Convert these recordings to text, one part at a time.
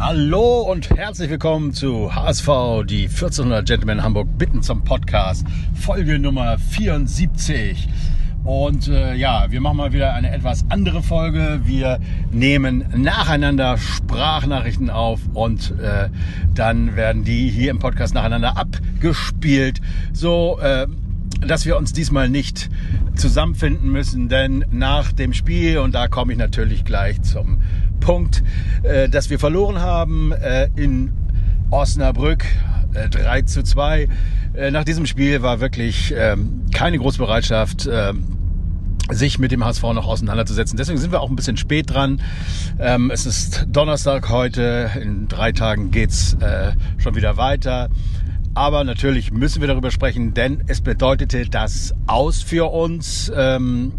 Hallo und herzlich willkommen zu HSV, die 1400 Gentlemen Hamburg bitten zum Podcast, Folge Nummer 74. Und äh, ja, wir machen mal wieder eine etwas andere Folge. Wir nehmen nacheinander Sprachnachrichten auf und äh, dann werden die hier im Podcast nacheinander abgespielt. So, äh, dass wir uns diesmal nicht zusammenfinden müssen, denn nach dem Spiel, und da komme ich natürlich gleich zum Punkt, äh, dass wir verloren haben äh, in Osnabrück äh, 3 zu 2. Äh, nach diesem Spiel war wirklich ähm, keine große Bereitschaft, ähm, sich mit dem HSV noch auseinanderzusetzen. Deswegen sind wir auch ein bisschen spät dran. Ähm, es ist Donnerstag heute. In drei Tagen geht's äh, schon wieder weiter. Aber natürlich müssen wir darüber sprechen, denn es bedeutete das aus für uns. Ähm,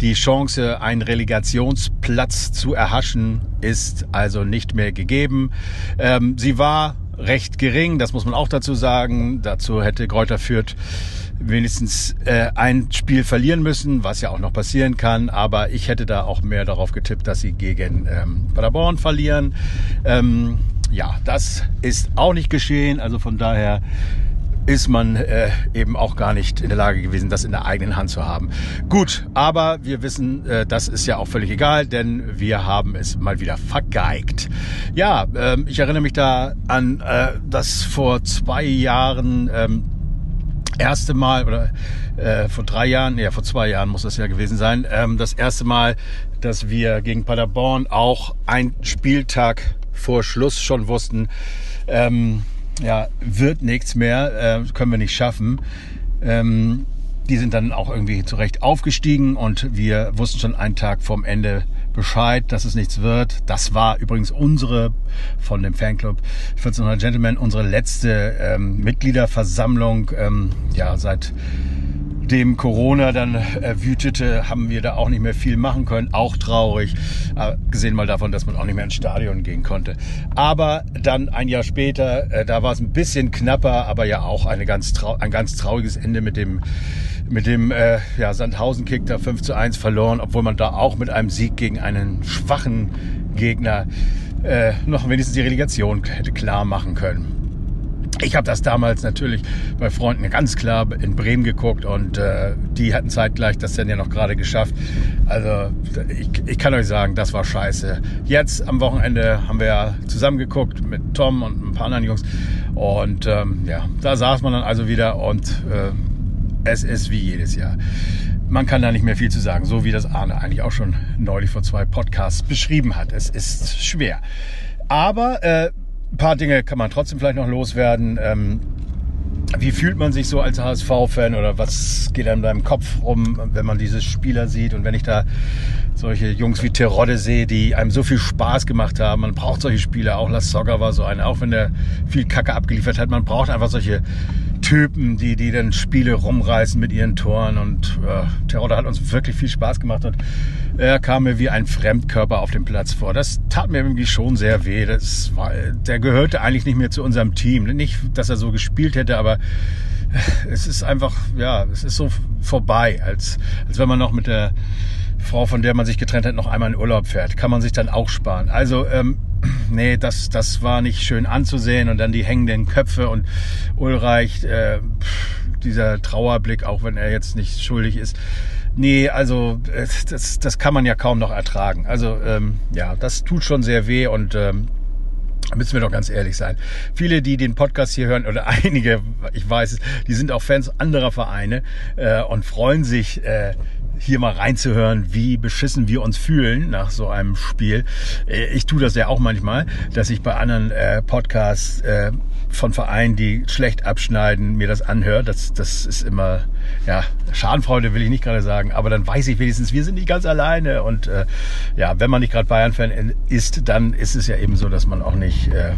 die Chance, einen Relegationsplatz zu erhaschen, ist also nicht mehr gegeben. Ähm, sie war recht gering, das muss man auch dazu sagen. Dazu hätte Kräuter Fürth wenigstens äh, ein Spiel verlieren müssen, was ja auch noch passieren kann. Aber ich hätte da auch mehr darauf getippt, dass sie gegen ähm, Paderborn verlieren. Ähm, ja, das ist auch nicht geschehen. Also von daher ist man äh, eben auch gar nicht in der Lage gewesen, das in der eigenen Hand zu haben. Gut, aber wir wissen, äh, das ist ja auch völlig egal, denn wir haben es mal wieder vergeigt. Ja, ähm, ich erinnere mich da an äh, das vor zwei Jahren ähm, erste Mal oder äh, vor drei Jahren, ja vor zwei Jahren muss das ja gewesen sein, ähm, das erste Mal, dass wir gegen Paderborn auch ein Spieltag vor Schluss schon wussten, ähm, ja, wird nichts mehr, äh, können wir nicht schaffen. Ähm, die sind dann auch irgendwie zurecht aufgestiegen und wir wussten schon einen Tag vorm Ende Bescheid, dass es nichts wird. Das war übrigens unsere von dem Fanclub 1400 Gentlemen, unsere letzte ähm, Mitgliederversammlung, ähm, ja, seit dem Corona dann äh, wütete, haben wir da auch nicht mehr viel machen können. Auch traurig, gesehen mal davon, dass man auch nicht mehr ins Stadion gehen konnte. Aber dann ein Jahr später, äh, da war es ein bisschen knapper, aber ja auch eine ganz ein ganz trauriges Ende mit dem mit dem äh, ja, Sandhausen-Kick da 5 zu 1 verloren, obwohl man da auch mit einem Sieg gegen einen schwachen Gegner äh, noch wenigstens die Relegation hätte klar machen können. Ich habe das damals natürlich bei Freunden ganz klar in Bremen geguckt und äh, die hatten zeitgleich das dann ja noch gerade geschafft. Also ich, ich kann euch sagen, das war scheiße. Jetzt am Wochenende haben wir ja zusammen geguckt mit Tom und ein paar anderen Jungs und ähm, ja, da saß man dann also wieder und äh, es ist wie jedes Jahr. Man kann da nicht mehr viel zu sagen, so wie das Arne eigentlich auch schon neulich vor zwei Podcasts beschrieben hat. Es ist schwer. Aber äh, ein paar Dinge kann man trotzdem vielleicht noch loswerden. Ähm, wie fühlt man sich so als HSV-Fan oder was geht einem in deinem Kopf rum, wenn man diese Spieler sieht und wenn ich da solche Jungs wie Terodde sehe, die einem so viel Spaß gemacht haben. Man braucht solche Spieler, auch Las Sogger war so einer, auch wenn der viel Kacke abgeliefert hat. Man braucht einfach solche Typen, die, die dann Spiele rumreißen mit ihren Toren. Und äh, Terodde hat uns wirklich viel Spaß gemacht und er kam mir wie ein Fremdkörper auf dem Platz vor. Das tat mir irgendwie schon sehr weh. Das war, der gehörte eigentlich nicht mehr zu unserem Team. Nicht, dass er so gespielt hätte, aber es ist einfach, ja, es ist so vorbei, als, als wenn man noch mit der Frau, von der man sich getrennt hat, noch einmal in Urlaub fährt. Kann man sich dann auch sparen. Also, ähm, nee, das, das war nicht schön anzusehen. Und dann die hängenden Köpfe und Ulreich, äh, dieser Trauerblick, auch wenn er jetzt nicht schuldig ist. Nee, also äh, das, das kann man ja kaum noch ertragen. Also ähm, ja, das tut schon sehr weh und ähm, müssen wir doch ganz ehrlich sein. Viele, die den Podcast hier hören, oder einige, ich weiß es, die sind auch Fans anderer Vereine äh, und freuen sich, äh, hier mal reinzuhören, wie beschissen wir uns fühlen nach so einem Spiel. Äh, ich tue das ja auch manchmal, dass ich bei anderen äh, Podcasts äh, von Vereinen, die schlecht abschneiden, mir das anhört. Das, das ist immer, ja, Schadenfreude will ich nicht gerade sagen, aber dann weiß ich wenigstens, wir sind nicht ganz alleine. Und ja, wenn man nicht gerade Bayern-Fan ist, dann ist es ja eben so, dass man auch nicht äh,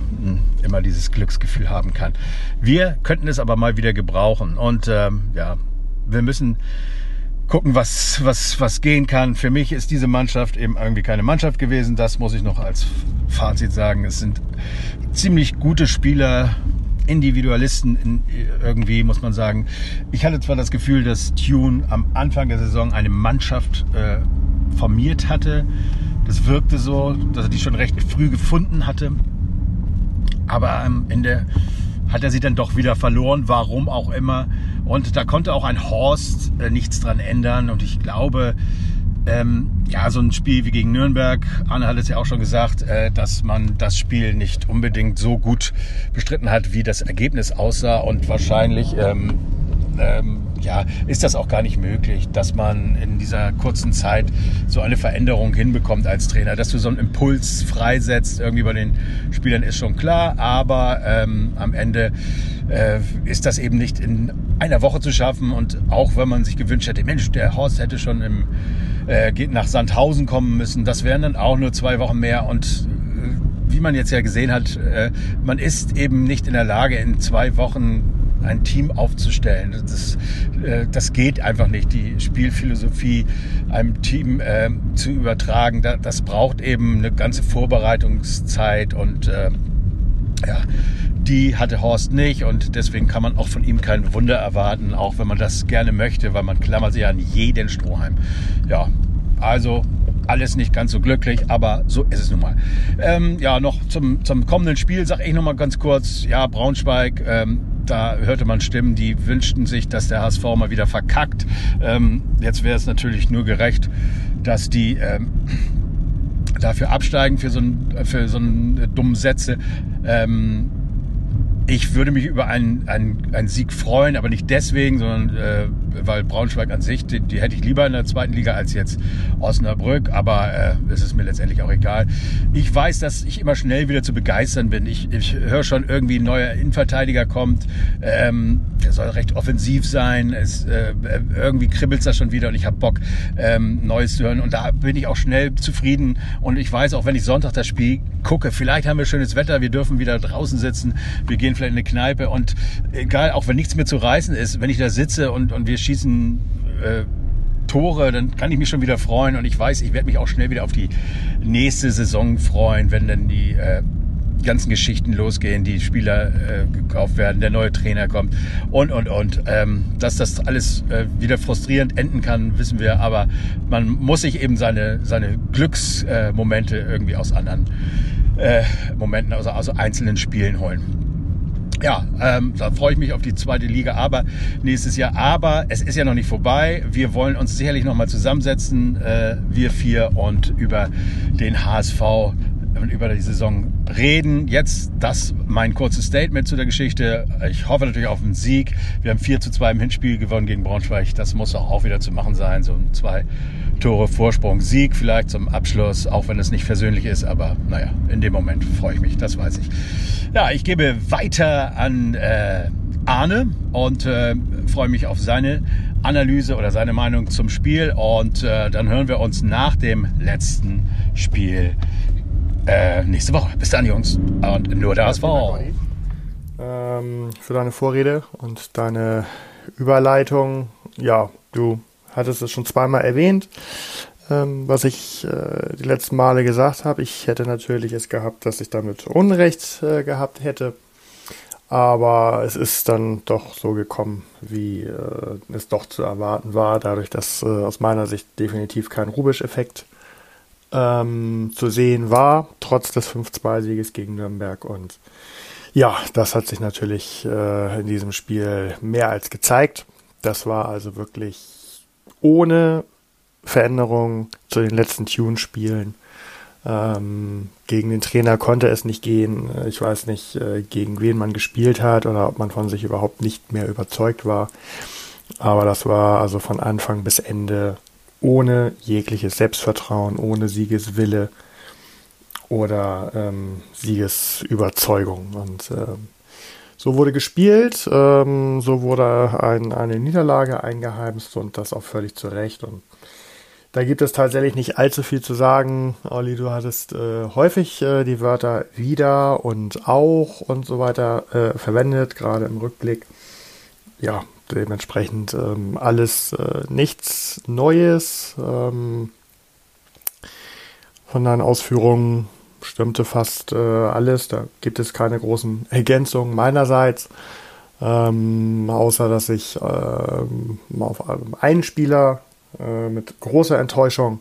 immer dieses Glücksgefühl haben kann. Wir könnten es aber mal wieder gebrauchen. Und ähm, ja, wir müssen gucken, was, was, was gehen kann. Für mich ist diese Mannschaft eben irgendwie keine Mannschaft gewesen. Das muss ich noch als Fazit sagen. Es sind ziemlich gute Spieler, Individualisten irgendwie, muss man sagen. Ich hatte zwar das Gefühl, dass Tune am Anfang der Saison eine Mannschaft äh, formiert hatte. Das wirkte so, dass er die schon recht früh gefunden hatte. aber am Ende hat er sie dann doch wieder verloren, warum auch immer. Und da konnte auch ein Horst äh, nichts dran ändern. Und ich glaube, ähm, ja, so ein Spiel wie gegen Nürnberg, Arne hat es ja auch schon gesagt, äh, dass man das Spiel nicht unbedingt so gut bestritten hat, wie das Ergebnis aussah. Und wahrscheinlich ähm, ähm, ja, ist das auch gar nicht möglich, dass man in dieser kurzen Zeit so eine Veränderung hinbekommt als Trainer. Dass du so einen Impuls freisetzt, irgendwie bei den Spielern ist schon klar, aber ähm, am Ende äh, ist das eben nicht in einer Woche zu schaffen. Und auch wenn man sich gewünscht hätte, Mensch, der Horst hätte schon im, äh, nach Sandhausen kommen müssen, das wären dann auch nur zwei Wochen mehr und äh, wie man jetzt ja gesehen hat, äh, man ist eben nicht in der Lage, in zwei Wochen ein Team aufzustellen. Das, äh, das geht einfach nicht, die Spielphilosophie einem Team äh, zu übertragen. das braucht eben eine ganze Vorbereitungszeit und äh, ja, die hatte Horst nicht und deswegen kann man auch von ihm kein Wunder erwarten, auch wenn man das gerne möchte, weil man klammert sich an jeden Strohhalm. Ja, also alles nicht ganz so glücklich, aber so ist es nun mal. Ähm, ja, noch zum, zum kommenden Spiel sage ich noch mal ganz kurz, ja, Braunschweig, ähm, da hörte man Stimmen, die wünschten sich, dass der HSV mal wieder verkackt. Ähm, jetzt wäre es natürlich nur gerecht, dass die ähm, dafür absteigen für so, ein, für so einen dummen Sätze. Ähm, ich würde mich über einen, einen, einen Sieg freuen, aber nicht deswegen, sondern äh, weil Braunschweig an sich, die, die, hätte ich lieber in der zweiten Liga als jetzt Osnabrück, aber äh, es ist mir letztendlich auch egal. Ich weiß, dass ich immer schnell wieder zu begeistern bin. Ich, ich höre schon irgendwie ein neuer Innenverteidiger kommt, ähm, der soll recht offensiv sein, es, äh, irgendwie kribbelt da schon wieder und ich habe Bock, ähm, Neues zu hören und da bin ich auch schnell zufrieden und ich weiß, auch wenn ich Sonntag das Spiel gucke, vielleicht haben wir schönes Wetter, wir dürfen wieder draußen sitzen, wir gehen vielleicht in eine Kneipe und egal, auch wenn nichts mehr zu reißen ist, wenn ich da sitze und, und wir schießen äh, Tore, dann kann ich mich schon wieder freuen und ich weiß, ich werde mich auch schnell wieder auf die nächste Saison freuen, wenn dann die äh, ganzen Geschichten losgehen, die Spieler äh, gekauft werden, der neue Trainer kommt und, und, und. Ähm, dass das alles äh, wieder frustrierend enden kann, wissen wir, aber man muss sich eben seine, seine Glücksmomente irgendwie aus anderen äh, Momenten, also aus einzelnen Spielen holen ja, ähm, da freue ich mich auf die zweite Liga, aber nächstes Jahr. Aber es ist ja noch nicht vorbei. Wir wollen uns sicherlich noch mal zusammensetzen, äh, wir vier, und über den HSV über die Saison reden. Jetzt das mein kurzes Statement zu der Geschichte. Ich hoffe natürlich auf einen Sieg. Wir haben 4 zu 2 im Hinspiel gewonnen gegen Braunschweig. Das muss auch wieder zu machen sein. So ein zwei Tore Vorsprung. Sieg vielleicht zum Abschluss, auch wenn es nicht versöhnlich ist. Aber naja, in dem Moment freue ich mich, das weiß ich. Ja, ich gebe weiter an äh, Arne und äh, freue mich auf seine Analyse oder seine Meinung zum Spiel. Und äh, dann hören wir uns nach dem letzten Spiel äh, nächste Woche. Bis dann, Jungs. Und nur der HSV. Ähm, für deine Vorrede und deine Überleitung. Ja, du hattest es schon zweimal erwähnt, ähm, was ich äh, die letzten Male gesagt habe. Ich hätte natürlich es gehabt, dass ich damit Unrecht äh, gehabt hätte. Aber es ist dann doch so gekommen, wie äh, es doch zu erwarten war, dadurch, dass äh, aus meiner Sicht definitiv kein Rubisch-Effekt ähm, zu sehen war, trotz des 5-2-Sieges gegen Nürnberg. Und ja, das hat sich natürlich äh, in diesem Spiel mehr als gezeigt. Das war also wirklich ohne Veränderung zu den letzten Tune-Spielen. Ähm, gegen den Trainer konnte es nicht gehen. Ich weiß nicht, äh, gegen wen man gespielt hat oder ob man von sich überhaupt nicht mehr überzeugt war. Aber das war also von Anfang bis Ende ohne jegliches Selbstvertrauen, ohne Siegeswille oder ähm, Siegesüberzeugung. Und ähm, so wurde gespielt, ähm, so wurde ein, eine Niederlage eingeheimst und das auch völlig zu Recht. Und da gibt es tatsächlich nicht allzu viel zu sagen. Olli, du hattest äh, häufig äh, die Wörter wieder und auch und so weiter äh, verwendet, gerade im Rückblick. Ja, dementsprechend ähm, alles äh, nichts Neues. Ähm, von deinen Ausführungen stimmte fast äh, alles. Da gibt es keine großen Ergänzungen meinerseits. Ähm, außer dass ich äh, auf einen Spieler äh, mit großer Enttäuschung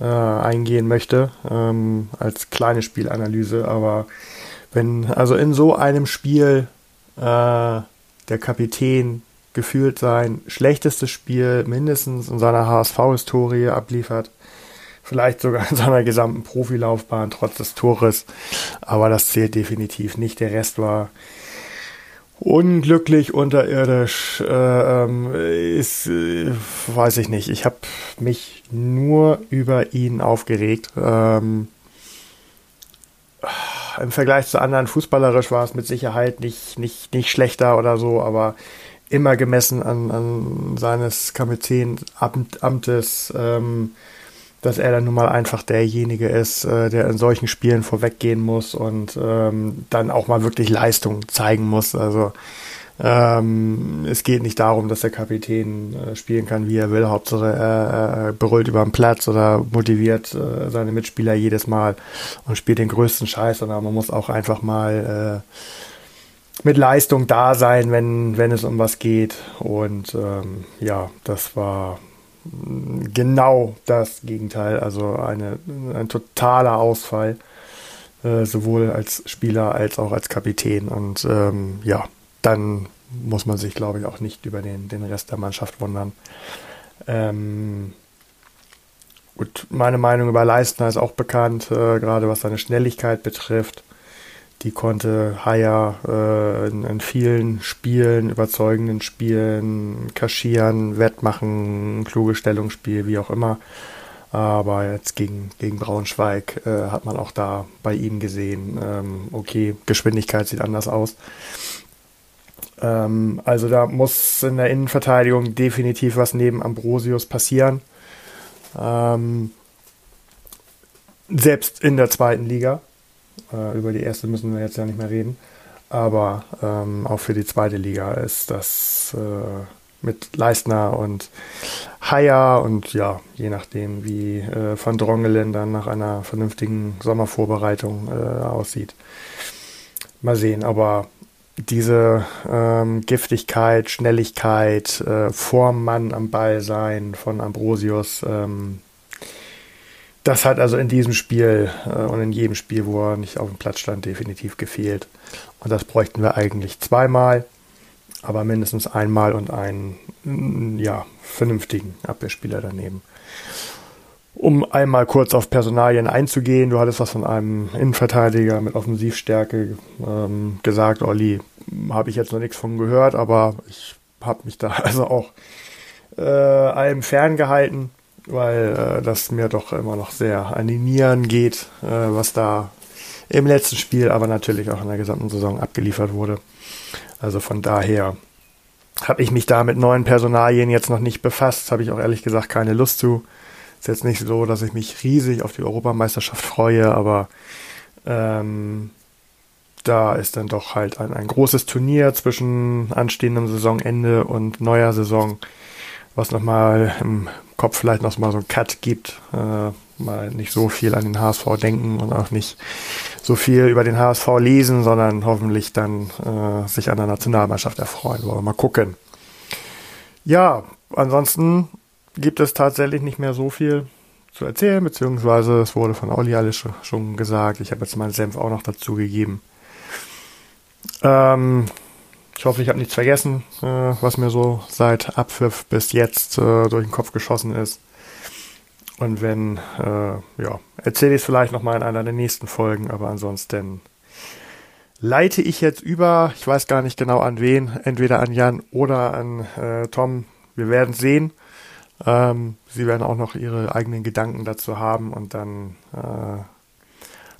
äh, eingehen möchte, ähm, als kleine Spielanalyse, aber wenn also in so einem Spiel äh, der Kapitän gefühlt sein schlechtestes Spiel mindestens in seiner HSV-Historie abliefert, vielleicht sogar in seiner gesamten Profilaufbahn trotz des Tores, aber das zählt definitiv nicht. Der Rest war unglücklich, unterirdisch, äh, ähm, ist, äh, weiß ich nicht. Ich habe mich nur über ihn aufgeregt. Ähm, Im Vergleich zu anderen fußballerisch war es mit Sicherheit nicht, nicht, nicht schlechter oder so, aber immer gemessen an, an seines Kapitänamtes ähm, dass er dann nun mal einfach derjenige ist, äh, der in solchen Spielen vorweggehen muss und ähm, dann auch mal wirklich Leistung zeigen muss. Also ähm, es geht nicht darum, dass der Kapitän äh, spielen kann, wie er will. Hauptsache er äh, brüllt über den Platz oder motiviert äh, seine Mitspieler jedes Mal und spielt den größten Scheiß, sondern man muss auch einfach mal äh, mit Leistung da sein, wenn, wenn es um was geht. Und ähm, ja, das war genau das Gegenteil, also eine, ein totaler Ausfall, äh, sowohl als Spieler als auch als Kapitän. Und ähm, ja, dann muss man sich, glaube ich, auch nicht über den, den Rest der Mannschaft wundern. Ähm, gut, meine Meinung über Leistner ist auch bekannt, äh, gerade was seine Schnelligkeit betrifft. Die konnte Haya äh, in, in, vielen Spielen, überzeugenden Spielen kaschieren, wettmachen, kluge Stellungsspiel, wie auch immer. Aber jetzt gegen, gegen Braunschweig äh, hat man auch da bei ihm gesehen, ähm, okay, Geschwindigkeit sieht anders aus. Ähm, also da muss in der Innenverteidigung definitiv was neben Ambrosius passieren. Ähm, selbst in der zweiten Liga. Äh, über die erste müssen wir jetzt ja nicht mehr reden. Aber ähm, auch für die zweite Liga ist das äh, mit Leistner und Haier und ja, je nachdem, wie äh, Van Drongelen dann nach einer vernünftigen Sommervorbereitung äh, aussieht. Mal sehen, aber diese ähm, Giftigkeit, Schnelligkeit, äh, vorm Mann am Ball sein von Ambrosius, ähm, das hat also in diesem Spiel äh, und in jedem Spiel, wo er nicht auf dem Platz stand, definitiv gefehlt. Und das bräuchten wir eigentlich zweimal, aber mindestens einmal und einen mm, ja, vernünftigen Abwehrspieler daneben. Um einmal kurz auf Personalien einzugehen, du hattest was von einem Innenverteidiger mit Offensivstärke ähm, gesagt, Olli, habe ich jetzt noch nichts von gehört, aber ich habe mich da also auch äh, allem ferngehalten weil äh, das mir doch immer noch sehr an die Nieren geht, äh, was da im letzten Spiel, aber natürlich auch in der gesamten Saison abgeliefert wurde. Also von daher habe ich mich da mit neuen Personalien jetzt noch nicht befasst, habe ich auch ehrlich gesagt keine Lust zu. Ist jetzt nicht so, dass ich mich riesig auf die Europameisterschaft freue, aber ähm, da ist dann doch halt ein, ein großes Turnier zwischen anstehendem Saisonende und neuer Saison was nochmal im Kopf vielleicht noch mal so einen Cut gibt, äh, mal nicht so viel an den HSV denken und auch nicht so viel über den HSV lesen, sondern hoffentlich dann äh, sich an der Nationalmannschaft erfreuen. Wollen wir mal gucken. Ja, ansonsten gibt es tatsächlich nicht mehr so viel zu erzählen, beziehungsweise es wurde von Olli alles schon gesagt. Ich habe jetzt meinen Senf auch noch dazu gegeben. Ähm, ich hoffe, ich habe nichts vergessen, äh, was mir so seit Abpfiff bis jetzt äh, durch den Kopf geschossen ist. Und wenn, äh, ja, erzähle ich es vielleicht nochmal in einer der nächsten Folgen, aber ansonsten leite ich jetzt über, ich weiß gar nicht genau an wen, entweder an Jan oder an äh, Tom. Wir werden sehen. Ähm, sie werden auch noch ihre eigenen Gedanken dazu haben und dann äh,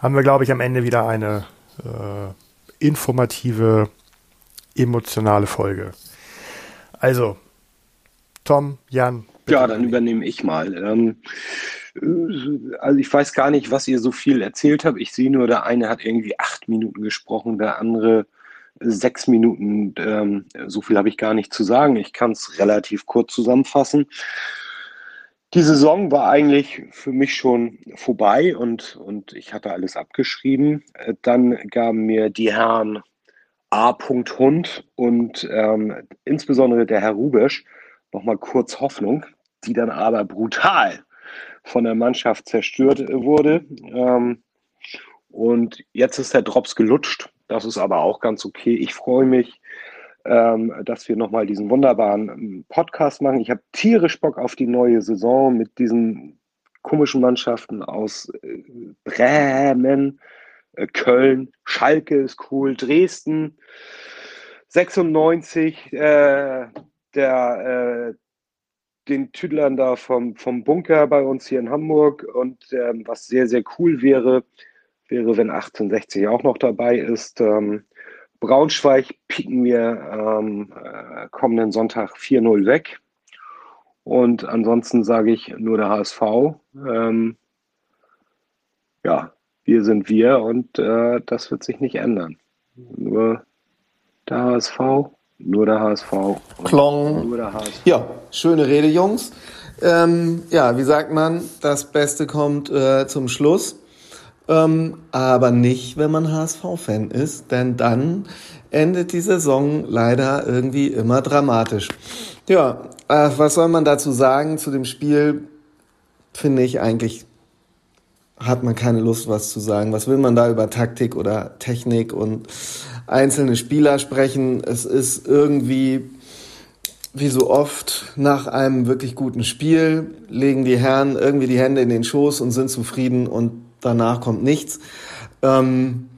haben wir, glaube ich, am Ende wieder eine äh, informative emotionale Folge. Also, Tom, Jan. Ja, dann übernehme ich mal. Ähm, also ich weiß gar nicht, was ihr so viel erzählt habt. Ich sehe nur, der eine hat irgendwie acht Minuten gesprochen, der andere sechs Minuten. Ähm, so viel habe ich gar nicht zu sagen. Ich kann es relativ kurz zusammenfassen. Die Saison war eigentlich für mich schon vorbei und, und ich hatte alles abgeschrieben. Äh, dann gaben mir die Herren A. Hund und ähm, insbesondere der Herr Rubesch nochmal kurz Hoffnung, die dann aber brutal von der Mannschaft zerstört wurde. Ähm, Und jetzt ist der Drops gelutscht. Das ist aber auch ganz okay. Ich freue mich, ähm, dass wir nochmal diesen wunderbaren ähm, Podcast machen. Ich habe tierisch Bock auf die neue Saison mit diesen komischen Mannschaften aus äh, Bremen, äh, Köln, Schalke ist cool, Dresden, 96, äh, der, äh, den Tüdlern da vom, vom Bunker bei uns hier in Hamburg und ähm, was sehr, sehr cool wäre, wäre, wenn 1860 auch noch dabei ist. Ähm, Braunschweig picken wir ähm, äh, kommenden Sonntag 4-0 weg. Und ansonsten sage ich nur der HSV. Ähm, ja, wir sind wir und äh, das wird sich nicht ändern. Nur der HSV, nur der HSV. Klong. Nur der HSV. Ja, schöne Rede, Jungs. Ähm, ja, wie sagt man, das Beste kommt äh, zum Schluss. Ähm, aber nicht, wenn man HSV-Fan ist, denn dann endet die Saison leider irgendwie immer dramatisch. Ja, äh, was soll man dazu sagen zu dem Spiel? Finde ich eigentlich hat man keine Lust, was zu sagen. Was will man da über Taktik oder Technik und einzelne Spieler sprechen? Es ist irgendwie, wie so oft, nach einem wirklich guten Spiel legen die Herren irgendwie die Hände in den Schoß und sind zufrieden und danach kommt nichts. Ähm,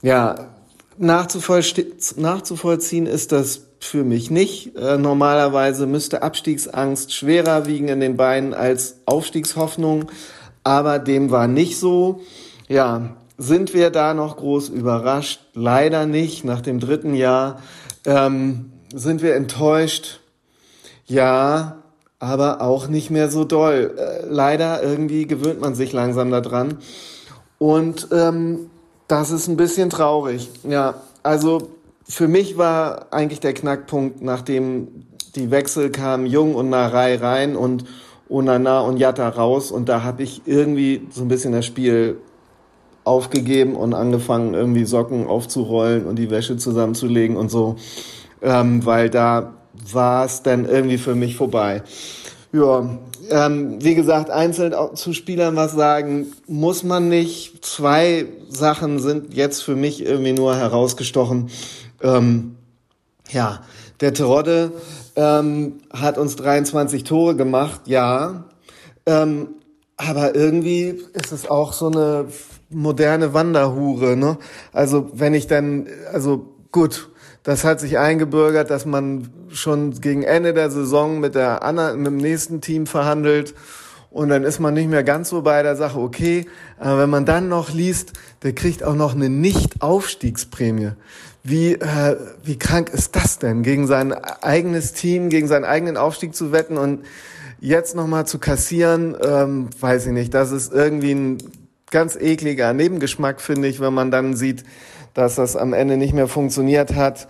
ja, nachzuvollziehen ist das für mich nicht. Äh, normalerweise müsste Abstiegsangst schwerer wiegen in den Beinen als Aufstiegshoffnung, aber dem war nicht so. Ja, sind wir da noch groß überrascht? Leider nicht. Nach dem dritten Jahr ähm, sind wir enttäuscht. Ja, aber auch nicht mehr so doll. Äh, leider irgendwie gewöhnt man sich langsam daran. Und ähm, das ist ein bisschen traurig. Ja, also für mich war eigentlich der Knackpunkt, nachdem die Wechsel kamen, Jung und Narei rein und Onana und Jatta raus. Und da habe ich irgendwie so ein bisschen das Spiel aufgegeben und angefangen, irgendwie Socken aufzurollen und die Wäsche zusammenzulegen und so, ähm, weil da war es dann irgendwie für mich vorbei. Ja, ähm, wie gesagt, einzeln zu Spielern was sagen, muss man nicht. Zwei Sachen sind jetzt für mich irgendwie nur herausgestochen. Ähm, ja, der Terodde ähm, hat uns 23 Tore gemacht, ja. Ähm, aber irgendwie ist es auch so eine moderne Wanderhure, ne? Also wenn ich dann, also gut, das hat sich eingebürgert, dass man schon gegen Ende der Saison mit der anderen, mit dem nächsten Team verhandelt und dann ist man nicht mehr ganz so bei der Sache, okay, aber wenn man dann noch liest, der kriegt auch noch eine Nicht-Aufstiegsprämie. Wie, äh, wie krank ist das denn, gegen sein eigenes Team, gegen seinen eigenen Aufstieg zu wetten und jetzt nochmal zu kassieren, ähm, weiß ich nicht, das ist irgendwie ein ganz ekliger Nebengeschmack, finde ich, wenn man dann sieht, dass das am Ende nicht mehr funktioniert hat.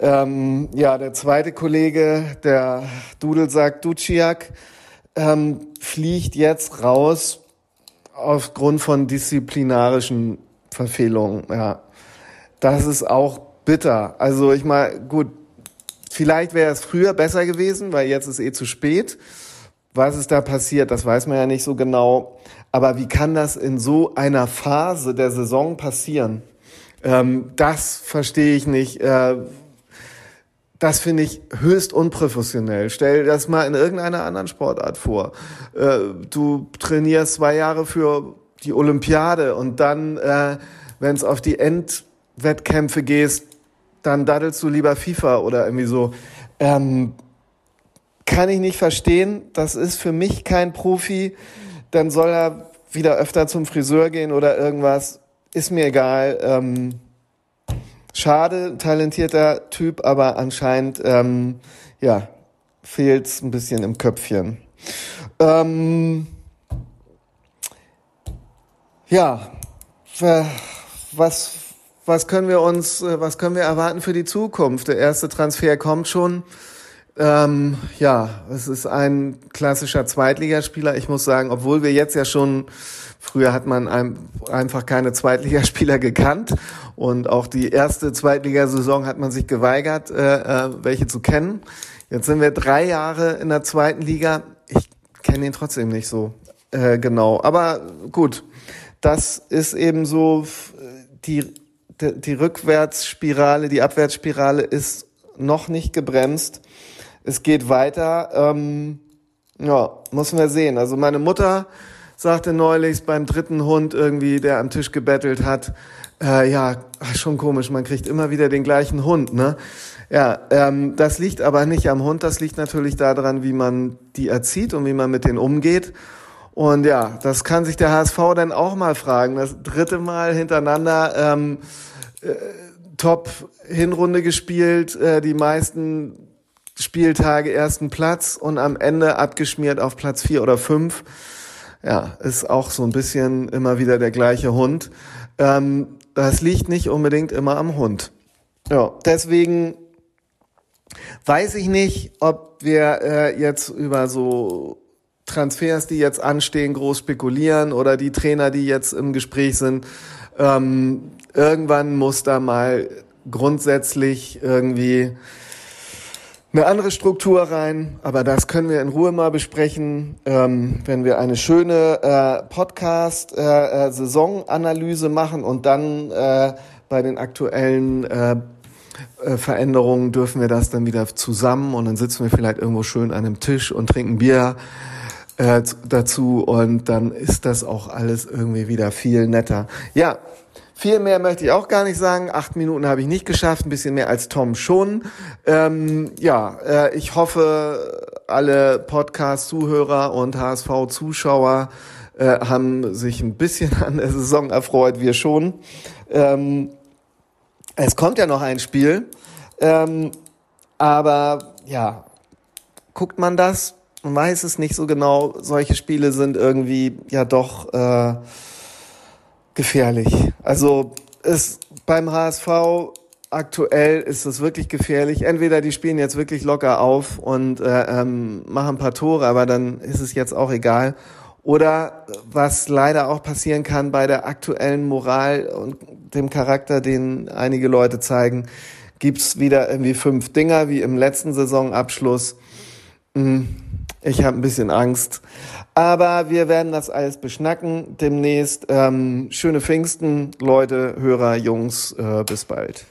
Ähm, ja, der zweite Kollege, der Dudelsack Duciak, ähm, fliegt jetzt raus aufgrund von disziplinarischen Verfehlungen. Ja, das ist auch bitter. Also ich mal gut, vielleicht wäre es früher besser gewesen, weil jetzt ist eh zu spät. Was ist da passiert, das weiß man ja nicht so genau. Aber wie kann das in so einer Phase der Saison passieren? Ähm, das verstehe ich nicht. Äh, das finde ich höchst unprofessionell. Stell das mal in irgendeiner anderen Sportart vor. Äh, du trainierst zwei Jahre für die Olympiade und dann, äh, wenn es auf die Endwettkämpfe gehst, dann daddelst du lieber FIFA oder irgendwie so. Ähm, kann ich nicht verstehen. Das ist für mich kein Profi. Dann soll er wieder öfter zum Friseur gehen oder irgendwas ist mir egal. Ähm, schade, talentierter Typ, aber anscheinend ähm, ja fehlt's ein bisschen im Köpfchen. Ähm, ja, was was können wir uns, was können wir erwarten für die Zukunft? Der erste Transfer kommt schon. Ähm, ja, es ist ein klassischer Zweitligaspieler. Ich muss sagen, obwohl wir jetzt ja schon, früher hat man ein, einfach keine Zweitligaspieler gekannt und auch die erste Zweitligasaison hat man sich geweigert, äh, äh, welche zu kennen. Jetzt sind wir drei Jahre in der zweiten Liga. Ich kenne ihn trotzdem nicht so äh, genau. Aber gut, das ist eben so die, die, die Rückwärtsspirale, die Abwärtsspirale ist noch nicht gebremst. Es geht weiter. Ähm, ja, muss wir sehen. Also meine Mutter sagte neulich beim dritten Hund irgendwie, der am Tisch gebettelt hat, äh, ja, schon komisch, man kriegt immer wieder den gleichen Hund, ne? Ja, ähm, das liegt aber nicht am Hund, das liegt natürlich daran, wie man die erzieht und wie man mit denen umgeht. Und ja, das kann sich der HSV dann auch mal fragen. Das dritte Mal hintereinander ähm, äh, Top-Hinrunde gespielt, äh, die meisten Spieltage ersten Platz und am Ende abgeschmiert auf Platz vier oder fünf. Ja, ist auch so ein bisschen immer wieder der gleiche Hund. Ähm, das liegt nicht unbedingt immer am Hund. Ja, deswegen weiß ich nicht, ob wir äh, jetzt über so Transfers, die jetzt anstehen, groß spekulieren oder die Trainer, die jetzt im Gespräch sind. Ähm, irgendwann muss da mal grundsätzlich irgendwie eine andere Struktur rein, aber das können wir in Ruhe mal besprechen, ähm, wenn wir eine schöne äh, Podcast-Saisonanalyse äh, äh machen und dann äh, bei den aktuellen äh, äh, Veränderungen dürfen wir das dann wieder zusammen und dann sitzen wir vielleicht irgendwo schön an einem Tisch und trinken Bier äh, dazu und dann ist das auch alles irgendwie wieder viel netter. Ja, viel mehr möchte ich auch gar nicht sagen. Acht Minuten habe ich nicht geschafft, ein bisschen mehr als Tom schon. Ähm, ja, äh, ich hoffe, alle Podcast-Zuhörer und HSV-Zuschauer äh, haben sich ein bisschen an der Saison erfreut, wir schon. Ähm, es kommt ja noch ein Spiel, ähm, aber ja, guckt man das? Man weiß es nicht so genau. Solche Spiele sind irgendwie ja doch äh, gefährlich. Also ist beim HSV aktuell ist es wirklich gefährlich. Entweder die spielen jetzt wirklich locker auf und äh, ähm, machen ein paar Tore, aber dann ist es jetzt auch egal. Oder was leider auch passieren kann bei der aktuellen Moral und dem Charakter, den einige Leute zeigen, gibt's wieder irgendwie fünf Dinger wie im letzten Saisonabschluss. Hm, ich habe ein bisschen Angst. Aber wir werden das alles beschnacken demnächst. Ähm, schöne Pfingsten, Leute, Hörer, Jungs. Äh, bis bald.